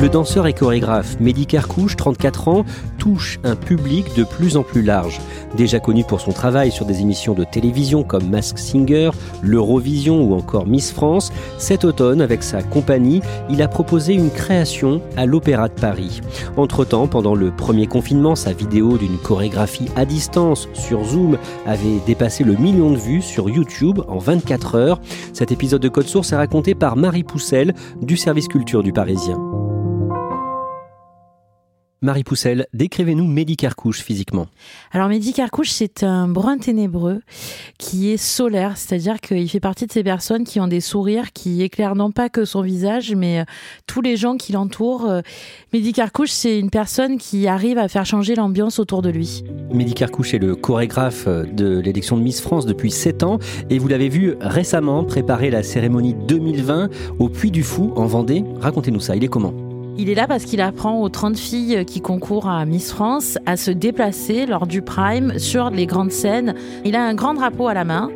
Le danseur et chorégraphe Mehdi Carcouche, 34 ans, touche un public de plus en plus large. Déjà connu pour son travail sur des émissions de télévision comme Mask Singer, l'Eurovision ou encore Miss France, cet automne, avec sa compagnie, il a proposé une création à l'Opéra de Paris. Entre-temps, pendant le premier confinement, sa vidéo d'une chorégraphie à distance sur Zoom avait dépassé le million de vues sur YouTube en 24 heures. Cet épisode de Code Source est raconté par Marie Poussel du service culture du Parisien. Marie Poussel, décrivez-nous Mehdi Carcouche physiquement. Alors Mehdi Carcouche, c'est un brun ténébreux qui est solaire, c'est-à-dire qu'il fait partie de ces personnes qui ont des sourires qui éclairent non pas que son visage, mais euh, tous les gens qui l'entourent. Euh, Mehdi Carcouche, c'est une personne qui arrive à faire changer l'ambiance autour de lui. Mehdi Carcouche est le chorégraphe euh, de l'élection de Miss France depuis 7 ans et vous l'avez vu récemment préparer la cérémonie 2020 au Puy du Fou en Vendée. Racontez-nous ça, il est comment? Il est là parce qu'il apprend aux 30 filles qui concourent à Miss France à se déplacer lors du prime sur les grandes scènes. Il a un grand drapeau à la main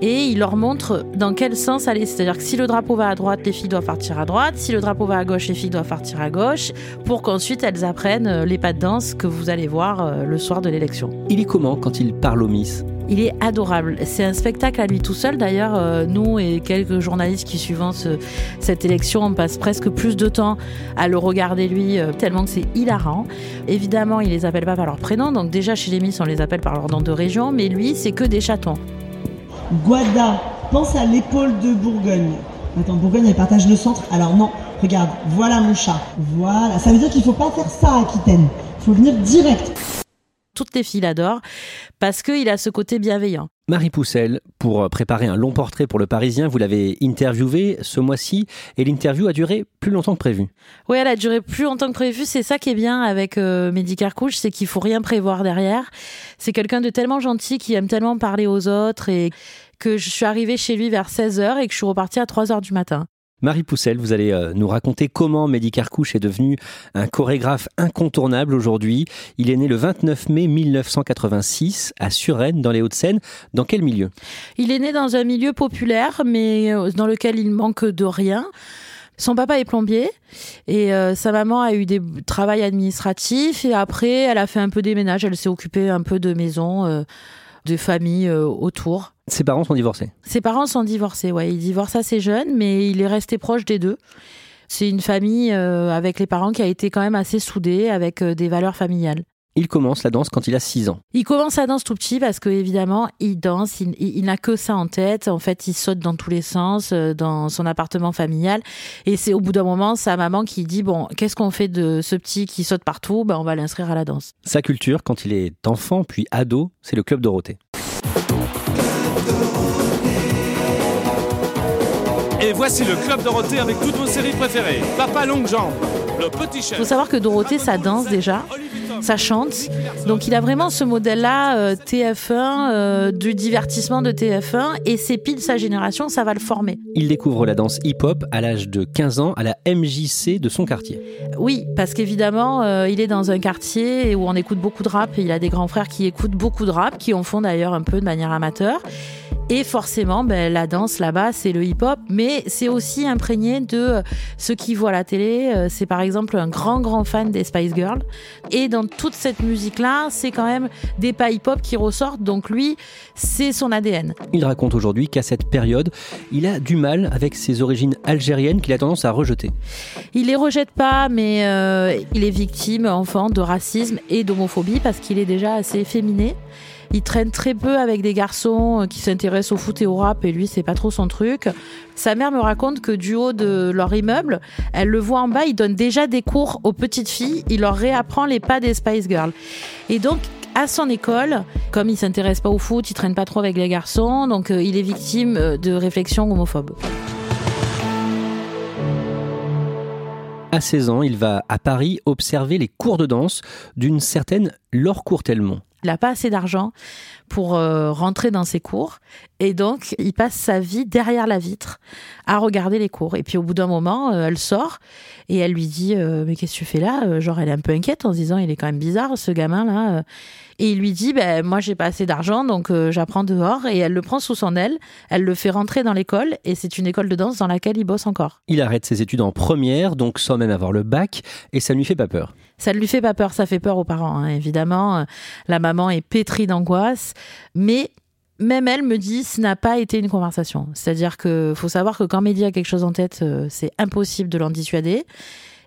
et il leur montre dans quel sens aller. C'est-à-dire que si le drapeau va à droite, les filles doivent partir à droite. Si le drapeau va à gauche, les filles doivent partir à gauche pour qu'ensuite elles apprennent les pas de danse que vous allez voir euh, le soir de l'élection. Il est comment quand il parle aux Miss? Il est adorable. C'est un spectacle à lui tout seul. D'ailleurs, euh, nous et quelques journalistes qui suivant cette élection, on passe presque plus de temps à le regarder lui, euh, tellement que c'est hilarant. Évidemment, il les appelle pas par leur prénom. Donc déjà, chez les Miss, on les appelle par leur nom de région. Mais lui, c'est que des chatons. Guada, pense à l'épaule de Bourgogne. Attends, Bourgogne, elle partage le centre. Alors non, regarde, voilà mon chat. Voilà. Ça veut dire qu'il faut pas faire ça à Aquitaine. Il faut venir direct toutes les filles l'adorent parce qu'il a ce côté bienveillant. Marie Poussel, pour préparer un long portrait pour le Parisien, vous l'avez interviewé ce mois-ci et l'interview a duré plus longtemps que prévu. Oui, elle a duré plus longtemps que prévu. C'est ça qui est bien avec euh, Mehdi Carcouche, c'est qu'il faut rien prévoir derrière. C'est quelqu'un de tellement gentil qui aime tellement parler aux autres et que je suis arrivée chez lui vers 16h et que je suis repartie à 3h du matin. Marie Poussel, vous allez euh, nous raconter comment Mehdi Carcouche est devenu un chorégraphe incontournable aujourd'hui. Il est né le 29 mai 1986 à Suresnes, dans les Hauts-de-Seine. Dans quel milieu? Il est né dans un milieu populaire, mais euh, dans lequel il manque de rien. Son papa est plombier et euh, sa maman a eu des travaux administratifs et après elle a fait un peu des ménages, elle s'est occupée un peu de maison, de famille autour. Ses parents sont divorcés Ses parents sont divorcés, ouais. Il divorce assez jeune, mais il est resté proche des deux. C'est une famille euh, avec les parents qui a été quand même assez soudée, avec euh, des valeurs familiales. Il commence la danse quand il a 6 ans. Il commence la danse tout petit parce que évidemment il danse, il, n'a que ça en tête. En fait, il saute dans tous les sens euh, dans son appartement familial. Et c'est au bout d'un moment sa maman qui dit bon, qu'est-ce qu'on fait de ce petit qui saute partout? Ben, on va l'inscrire à la danse. Sa culture quand il est enfant puis ado, c'est le club Dorothée. Et voici le Club Dorothée avec toutes vos séries préférées. Papa Longue Jambe, Le Petit Chef. Il faut savoir que Dorothée, ça danse déjà, ça chante. Donc il a vraiment ce modèle-là, euh, TF1, euh, du divertissement de TF1, et c'est pile sa génération, ça va le former. Il découvre la danse hip-hop à l'âge de 15 ans à la MJC de son quartier. Oui, parce qu'évidemment, euh, il est dans un quartier où on écoute beaucoup de rap, et il a des grands frères qui écoutent beaucoup de rap, qui en font d'ailleurs un peu de manière amateur. Et forcément, ben, la danse là-bas, c'est le hip-hop, mais c'est aussi imprégné de euh, ceux qui voient la télé. Euh, C'est par exemple un grand, grand fan des Spice Girls. Et dans toute cette musique-là, c'est quand même des pas hip-hop qui ressortent. Donc lui, c'est son ADN. Il raconte aujourd'hui qu'à cette période, il a du mal avec ses origines algériennes qu'il a tendance à rejeter. Il les rejette pas, mais euh, il est victime, enfant, de racisme et d'homophobie parce qu'il est déjà assez féminé. Il traîne très peu avec des garçons euh, qui s'intéressent au foot et au rap et lui, c'est pas trop son truc. Sa mère me raconte que du haut de leur immeuble, elle le voit en bas, il donne déjà des cours aux petites filles, il leur réapprend les pas des Spice Girls. Et donc, à son école, comme il s'intéresse pas au foot, il traîne pas trop avec les garçons, donc euh, il est victime euh, de réflexions homophobes. À 16 ans, il va à Paris observer les cours de danse d'une certaine Laure Courtelmont. Il n'a pas assez d'argent pour euh, rentrer dans ses cours. Et donc, il passe sa vie derrière la vitre à regarder les cours. Et puis, au bout d'un moment, euh, elle sort et elle lui dit euh, Mais qu'est-ce que tu fais là? Genre, elle est un peu inquiète en se disant Il est quand même bizarre, ce gamin-là. Et il lui dit ben, Moi, j'ai pas assez d'argent, donc j'apprends dehors. Et elle le prend sous son aile. Elle le fait rentrer dans l'école. Et c'est une école de danse dans laquelle il bosse encore. Il arrête ses études en première, donc sans même avoir le bac, et ça ne lui fait pas peur. Ça ne lui fait pas peur, ça fait peur aux parents, hein, évidemment. Euh, La maman est pétrie d'angoisse, mais même elle me dit ce n'a pas été une conversation. C'est-à-dire que faut savoir que quand Mehdi a quelque chose en tête, euh, c'est impossible de l'en dissuader.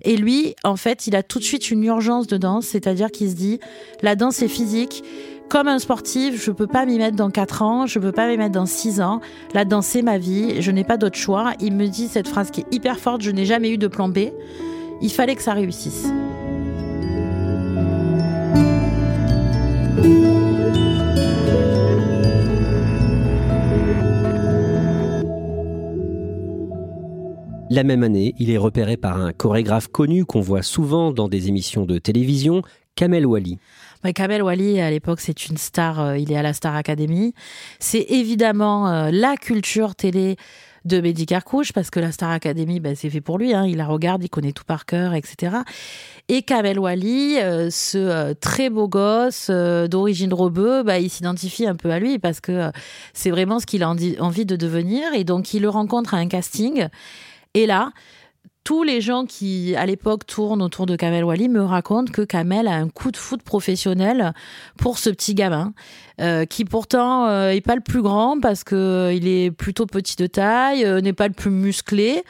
Et lui, en fait, il a tout de suite une urgence de danse, c'est-à-dire qu'il se dit la danse est physique. Comme un sportif, je peux pas m'y mettre dans 4 ans, je peux pas m'y mettre dans 6 ans. La danse, c'est ma vie, je n'ai pas d'autre choix. Il me dit cette phrase qui est hyper forte, je n'ai jamais eu de plan B. Il fallait que ça réussisse. La même année, il est repéré par un chorégraphe connu qu'on voit souvent dans des émissions de télévision, Kamel Wally. Kamel Wally, à l'époque, c'est une star, euh, il est à la Star Academy. C'est évidemment euh, la culture télé de Mehdi Carcouche, parce que la Star Academy, ben, c'est fait pour lui, hein, il la regarde, il connaît tout par cœur, etc. Et Kamel Wally, euh, ce euh, très beau gosse euh, d'origine rebeu, bah, il s'identifie un peu à lui, parce que c'est vraiment ce qu'il a envie de devenir, et donc il le rencontre à un casting, et là, tous les gens qui, à l'époque, tournent autour de Kamel Wally me racontent que Kamel a un coup de foot professionnel pour ce petit gamin, euh, qui pourtant euh, est pas le plus grand parce que euh, est plutôt petit de taille, euh, n'est pas le plus musclé.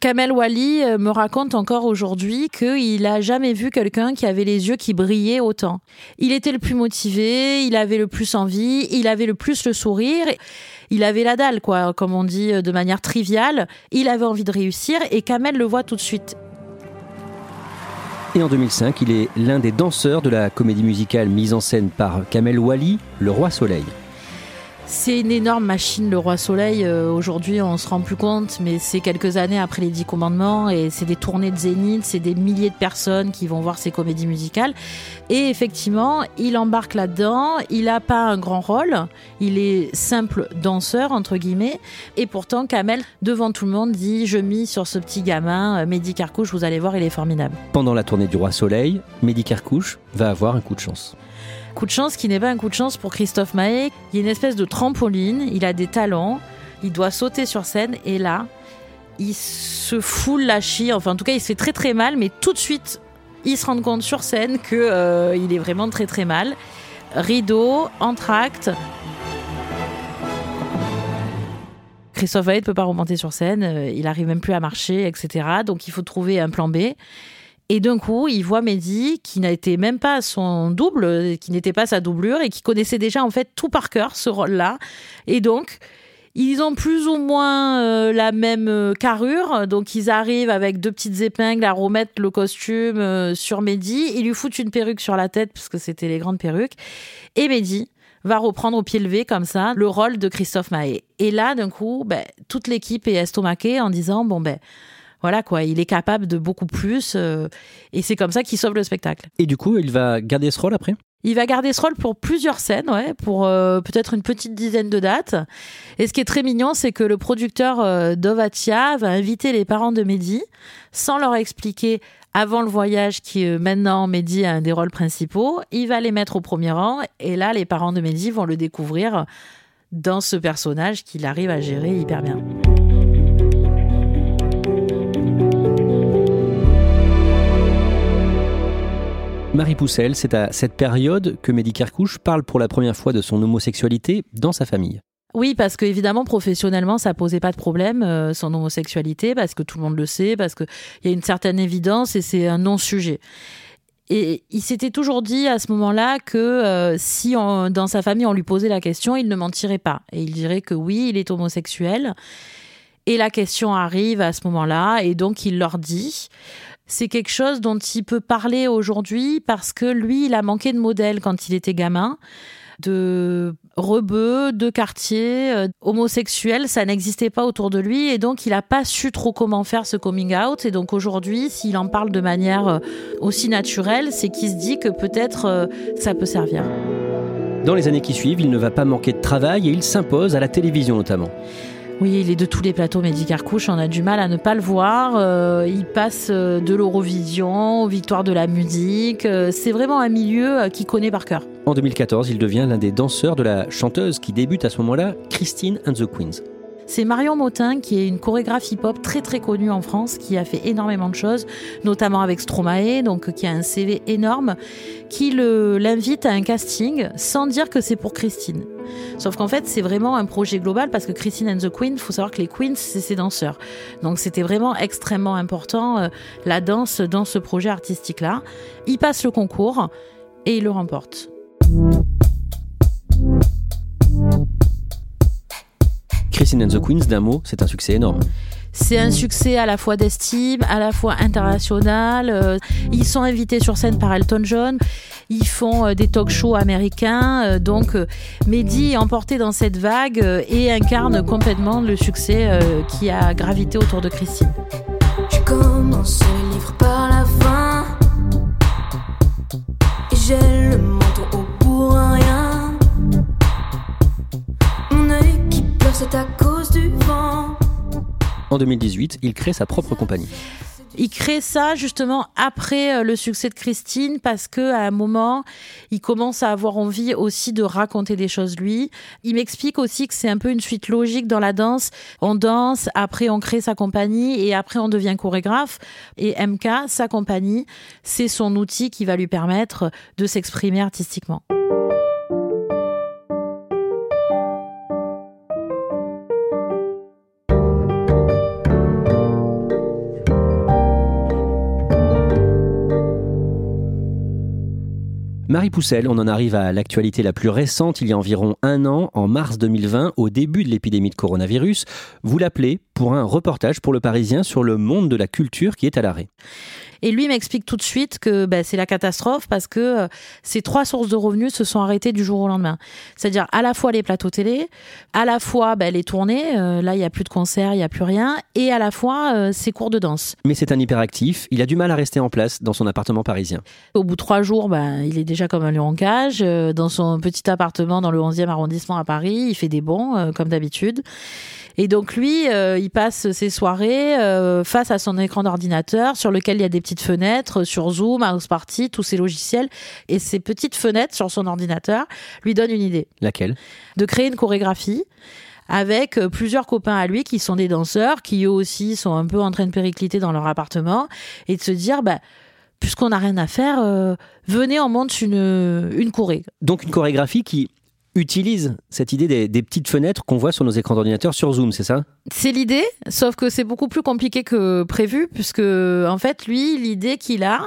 Kamel Wally euh, me raconte encore aujourd'hui qu'il a jamais vu quelqu'un qui avait les yeux qui brillaient autant. Il était le plus motivé, il avait le plus envie, il avait le plus le sourire. Il avait la dalle, quoi, comme on dit euh, de manière triviale. Il avait envie de réussir et Kamel le voit tout de suite. Et en 2005, il est l'un des danseurs de la comédie musicale mise en scène par Kamel Wally, Le Roi Soleil. C'est une énorme machine, le Roi Soleil. Euh, Aujourd'hui, on se rend plus compte, mais c'est quelques années après les Dix Commandements et c'est des tournées de zénith, c'est des milliers de personnes qui vont voir ces comédies musicales. Et effectivement, il embarque là-dedans. Il n'a pas un grand rôle. Il est simple danseur, entre guillemets. Et pourtant, Kamel, devant tout le monde, dit Je mise sur ce petit gamin, euh, Mehdi Carcouche, vous allez voir, il est formidable. Pendant la tournée du Roi Soleil, Mehdi Carcouche va avoir un coup de chance. Coup de chance qui n'est pas un coup de chance pour Christophe Maé. Il y a une espèce de trampoline, il a des talents, il doit sauter sur scène et là, il se fout la chie. Enfin, en tout cas, il se fait très très mal, mais tout de suite, il se rend compte sur scène que euh, il est vraiment très très mal. Rideau, entracte. Christophe Maé ne peut pas remonter sur scène, euh, il arrive même plus à marcher, etc. Donc il faut trouver un plan B. Et d'un coup, il voit Mehdi, qui n'était même pas son double, qui n'était pas sa doublure, et qui connaissait déjà en fait tout par cœur ce rôle-là. Et donc, ils ont plus ou moins euh, la même euh, carrure, donc ils arrivent avec deux petites épingles à remettre le costume euh, sur Mehdi. Ils lui foutent une perruque sur la tête, parce que c'était les grandes perruques. Et Mehdi va reprendre au pied levé comme ça le rôle de Christophe Maé. Et là, d'un coup, ben, toute l'équipe est estomaquée en disant bon ben voilà quoi, il est capable de beaucoup plus euh, et c'est comme ça qu'il sauve le spectacle. Et du coup, il va garder ce rôle après? Il va garder ce rôle pour plusieurs scènes, ouais, pour euh, peut-être une petite dizaine de dates. Et ce qui est très mignon, c'est que le producteur euh, Dovatia va inviter les parents de Mehdi sans leur expliquer avant le voyage qui euh, maintenant Mehdi a un des rôles principaux. Il va les mettre au premier rang et là, les parents de Mehdi vont le découvrir dans ce personnage qu'il arrive à gérer hyper bien. Marie Poussel, c'est à cette période que Mehdi Kerkouche parle pour la première fois de son homosexualité dans sa famille. Oui, parce que évidemment professionnellement, ça posait pas de problème euh, son homosexualité, parce que tout le monde le sait, parce qu'il y a une certaine évidence et c'est un non-sujet. Et il s'était toujours dit à ce moment-là que euh, si dans sa famille on lui posait la question, il ne mentirait pas. Et il dirait que oui, il est homosexuel. Et la question arrive à ce moment-là, et donc il leur dit. C'est quelque chose dont il peut parler aujourd'hui parce que lui, il a manqué de modèle quand il était gamin de rebeux, de quartier, euh, homosexuels, ça n'existait pas autour de lui et donc il n'a pas su trop comment faire ce coming out et donc aujourd'hui s'il en parle de manière euh, aussi naturelle, c'est qu'il se dit que peut-être euh, ça peut servir. Dans les années qui suivent, il ne va pas manquer de travail et il s'impose à la télévision notamment. Oui, il est de tous les plateaux Mehdi Carcouche, on a du mal à ne pas le voir. Euh, il passe euh, de l'Eurovision aux victoires de la musique. Euh, c'est vraiment un milieu qu'il connaît par cœur. En 2014, il devient l'un des danseurs de la chanteuse qui débute à ce moment-là, Christine and the Queens. C'est Marion Motin, qui est une chorégraphe hip-hop très très connue en France, qui a fait énormément de choses, notamment avec Stromae, donc qui a un CV énorme, qui l'invite à un casting sans dire que c'est pour Christine. Sauf qu'en fait, c'est vraiment un projet global parce que Christine and the Queen, faut savoir que les Queens, c'est ses danseurs. Donc c'était vraiment extrêmement important euh, la danse dans ce projet artistique-là. Il passe le concours et il le remporte. Christine and the Queens, d'un mot, c'est un succès énorme. C'est un succès à la fois d'estime, à la fois international. Euh, ils sont invités sur scène par Elton John. Ils font euh, des talk shows américains. Euh, donc, Mehdi est emporté dans cette vague et incarne complètement le succès qui a gravité autour de Christine. Je commence le livre par la fin. Et c'est à cause du vent. En 2018, il crée sa propre compagnie. Il crée ça justement après euh, le succès de Christine parce que à un moment, il commence à avoir envie aussi de raconter des choses lui. Il m'explique aussi que c'est un peu une suite logique dans la danse. On danse, après on crée sa compagnie et après on devient chorégraphe. Et MK, sa compagnie, c'est son outil qui va lui permettre de s'exprimer artistiquement. Marie Poussel, on en arrive à l'actualité la plus récente, il y a environ un an, en mars 2020, au début de l'épidémie de coronavirus. Vous l'appelez pour un reportage pour le Parisien sur le monde de la culture qui est à l'arrêt. Et lui m'explique tout de suite que ben, c'est la catastrophe parce que euh, ces trois sources de revenus se sont arrêtées du jour au lendemain. C'est-à-dire à la fois les plateaux télé, à la fois ben, les tournées, euh, là il n'y a plus de concerts, il n'y a plus rien, et à la fois euh, ses cours de danse. Mais c'est un hyperactif, il a du mal à rester en place dans son appartement parisien. Au bout de trois jours, ben, il est déjà comme un lion en cage, dans son petit appartement dans le 11e arrondissement à Paris, il fait des bons comme d'habitude. Et donc lui, euh, il passe ses soirées euh, face à son écran d'ordinateur sur lequel il y a des petites fenêtres sur Zoom, House Party, tous ces logiciels. Et ces petites fenêtres sur son ordinateur lui donnent une idée. Laquelle? De créer une chorégraphie avec euh, plusieurs copains à lui qui sont des danseurs, qui eux aussi sont un peu en train de péricliter dans leur appartement, et de se dire, bah, puisqu'on n'a rien à faire, venez, on monte une, une choré. Donc une chorégraphie qui utilise cette idée des, petites fenêtres qu'on voit sur nos écrans d'ordinateur sur Zoom, c'est ça? C'est l'idée, sauf que c'est beaucoup plus compliqué que prévu, puisque en fait, lui, l'idée qu'il a,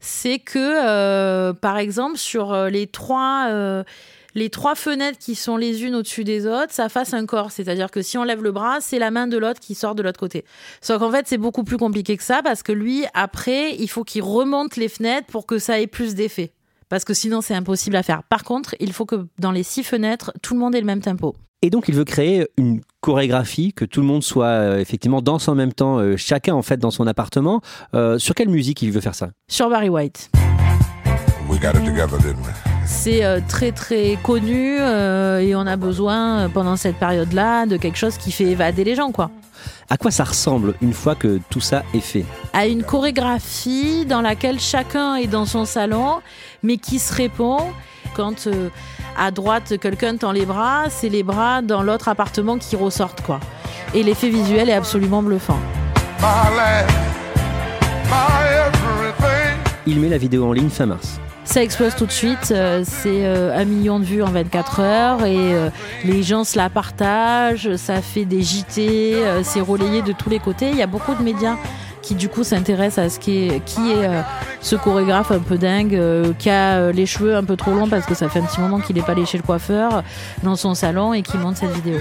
c'est que, euh, par exemple, sur euh, les trois... Euh, les trois fenêtres qui sont les unes au-dessus des autres, ça fasse un corps. C'est-à-dire que si on lève le bras, c'est la main de l'autre qui sort de l'autre côté. Sauf qu'en fait, c'est beaucoup plus compliqué que ça parce que lui, après, il faut qu'il remonte les fenêtres pour que ça ait plus d'effet parce que sinon c'est impossible à faire. Par contre, il faut que dans les six fenêtres, tout le monde ait le même tempo. Et donc il veut créer une chorégraphie, que tout le monde soit euh, effectivement danse en même temps, euh, chacun en fait dans son appartement. Euh, sur quelle musique il veut faire ça? Sur Barry White. C'est très très connu et on a besoin pendant cette période-là de quelque chose qui fait évader les gens quoi. À quoi ça ressemble une fois que tout ça est fait? À une chorégraphie dans laquelle chacun est dans son salon, mais qui se répond Quand euh, à droite, quelqu'un tend les bras, c'est les bras dans l'autre appartement qui ressortent, quoi. Et l'effet visuel est absolument bluffant. Il met la vidéo en ligne fin mars. Ça explose tout de suite, euh, c'est euh, un million de vues en 24 heures et euh, les gens se la partagent, ça fait des JT, c'est relayé de tous les côtés. Il y a beaucoup de médias qui du coup s'intéressent à ce qui est, qui est ce chorégraphe un peu dingue, qui a les cheveux un peu trop longs parce que ça fait un petit moment qu'il n'est pas allé chez le coiffeur dans son salon et qui monte cette vidéo.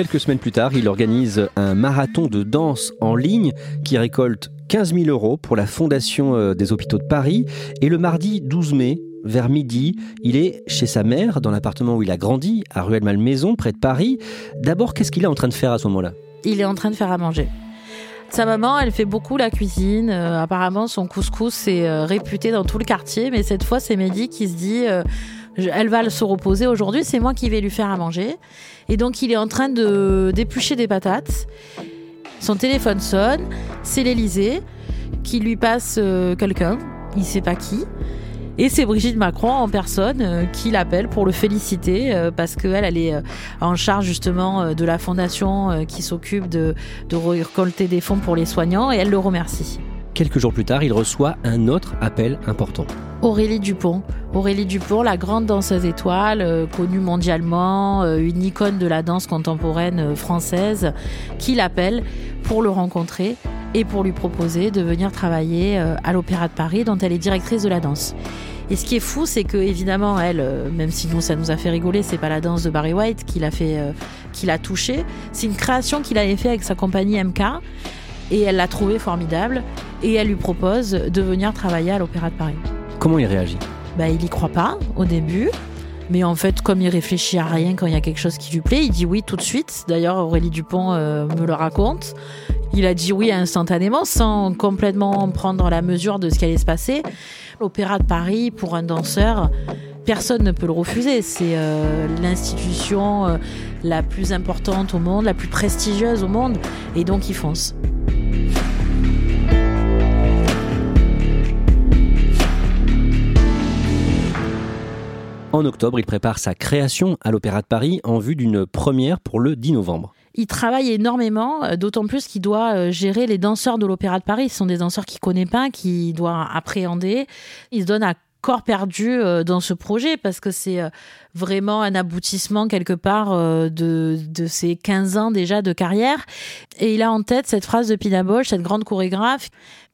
Quelques semaines plus tard, il organise un marathon de danse en ligne qui récolte 15 000 euros pour la Fondation euh, des hôpitaux de Paris. Et le mardi 12 mai, vers midi, il est chez sa mère, dans l'appartement où il a grandi, à Ruelle-Malmaison, près de Paris. D'abord, qu'est-ce qu'il est en train de faire à ce moment-là? Il est en train de faire à manger. Sa maman, elle fait beaucoup la cuisine. Euh, apparemment, son couscous est euh, réputé dans tout le quartier. Mais cette fois, c'est Mehdi qui se dit elle va se reposer aujourd'hui, c'est moi qui vais lui faire à manger. Et donc, il est en train de d'éplucher des patates. Son téléphone sonne, c'est l'Elysée qui lui passe euh, quelqu'un, il sait pas qui. Et c'est Brigitte Macron en personne euh, qui l'appelle pour le féliciter euh, parce qu'elle, elle est en charge justement de la fondation qui s'occupe de, de récolter des fonds pour les soignants et elle le remercie. Quelques jours plus tard, il reçoit un autre appel important. Aurélie Dupont. Aurélie Dupont, la grande danseuse étoile, euh, connue mondialement, euh, une icône de la danse contemporaine euh, française, qui l'appelle pour le rencontrer et pour lui proposer de venir travailler à l'Opéra de Paris, dont elle est directrice de la danse. Et ce qui est fou, c'est que évidemment, elle, même si nous ça nous a fait rigoler, c'est pas la danse de Barry White qui l'a fait, qui l'a touchée. C'est une création qu'il avait fait avec sa compagnie MK, et elle l'a trouvée formidable. Et elle lui propose de venir travailler à l'Opéra de Paris. Comment il réagit? Bah, il y croit pas au début. Mais en fait, comme il réfléchit à rien quand il y a quelque chose qui lui plaît, il dit oui tout de suite. D'ailleurs, Aurélie Dupont euh, me le raconte. Il a dit oui instantanément, sans complètement prendre la mesure de ce qui allait se passer. L'Opéra de Paris, pour un danseur, personne ne peut le refuser. C'est euh, l'institution euh, la plus importante au monde, la plus prestigieuse au monde. Et donc, il fonce. En octobre, il prépare sa création à l'Opéra de Paris en vue d'une première pour le 10 novembre. Il travaille énormément, euh, d'autant plus qu'il doit euh, gérer les danseurs de l'Opéra de Paris. Ce sont des danseurs qu'il connaît pas, qu'il doit appréhender. Il se donne à corps perdu euh, dans ce projet parce que c'est vraiment un aboutissement quelque part de, de ses 15 ans déjà de carrière. Et il a en tête cette phrase de Pina Bausch, cette grande chorégraphe,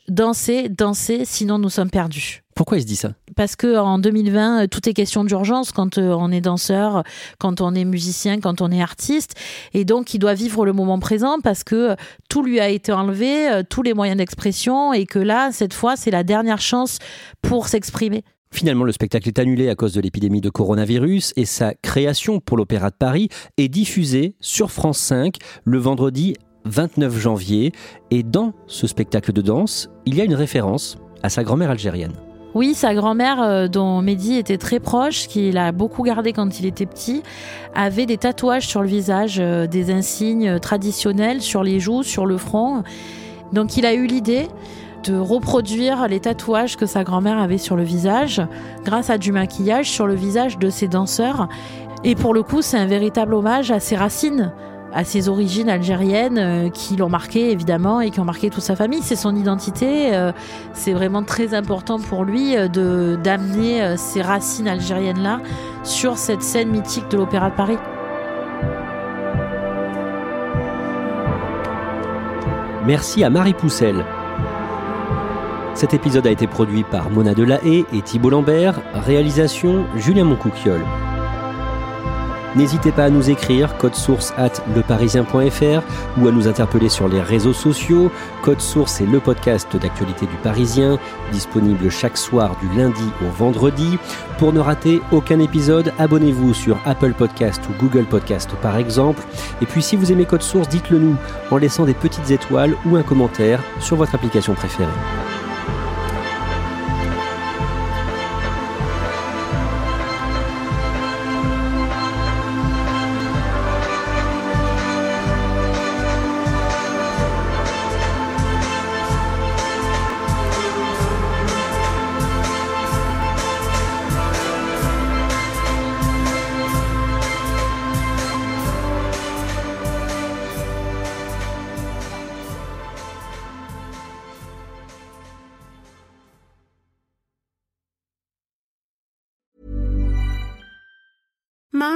danser, danser, sinon nous sommes perdus Pourquoi il se dit ça? Parce que en 2020, euh, tout est question d'urgence quand euh, on est danseur, quand on est musicien, quand on est artiste, et donc il doit vivre le moment présent parce que euh, tout lui a été enlevé, tous les moyens d'expression, et que là, cette fois, c'est la dernière chance pour s'exprimer. Finalement, le spectacle est annulé à cause de l'épidémie de coronavirus et sa création pour l'Opéra de Paris est diffusée sur France 5 le vendredi 29 janvier. Et dans ce spectacle de danse, il y a une référence à sa grand-mère algérienne. Oui, sa grand-mère, euh, dont Mehdi était très proche, qu'il a beaucoup gardé quand il était petit, avait des tatouages sur le visage, euh, des insignes traditionnels sur les joues, sur le front. Donc il a eu l'idée de reproduire les tatouages que sa grand-mère avait sur le visage grâce à du maquillage sur le visage de ses danseurs. Et pour le coup, c'est un véritable hommage à ses racines, à ses origines algériennes euh, qui l'ont marqué évidemment et qui ont marqué toute sa famille. C'est son identité. euh, c'est vraiment très important pour lui euh, de d'amener ces racines algériennes là sur cette scène mythique de l'Opéra de Paris. Merci à Marie Poussel. Cet épisode a été produit par Mona Delahaye et Thibault Lambert, réalisation Julien Moncouquiole. N'hésitez pas à nous écrire code source at leparisien.fr ou à nous interpeller sur les réseaux sociaux. Code source est le podcast d'actualité du Parisien, disponible chaque soir du lundi au vendredi. Pour ne rater aucun épisode, abonnez-vous sur Apple Podcast ou Google Podcast par exemple. Et puis si vous aimez Code source, dites-le nous en laissant des petites étoiles ou un commentaire sur votre application préférée.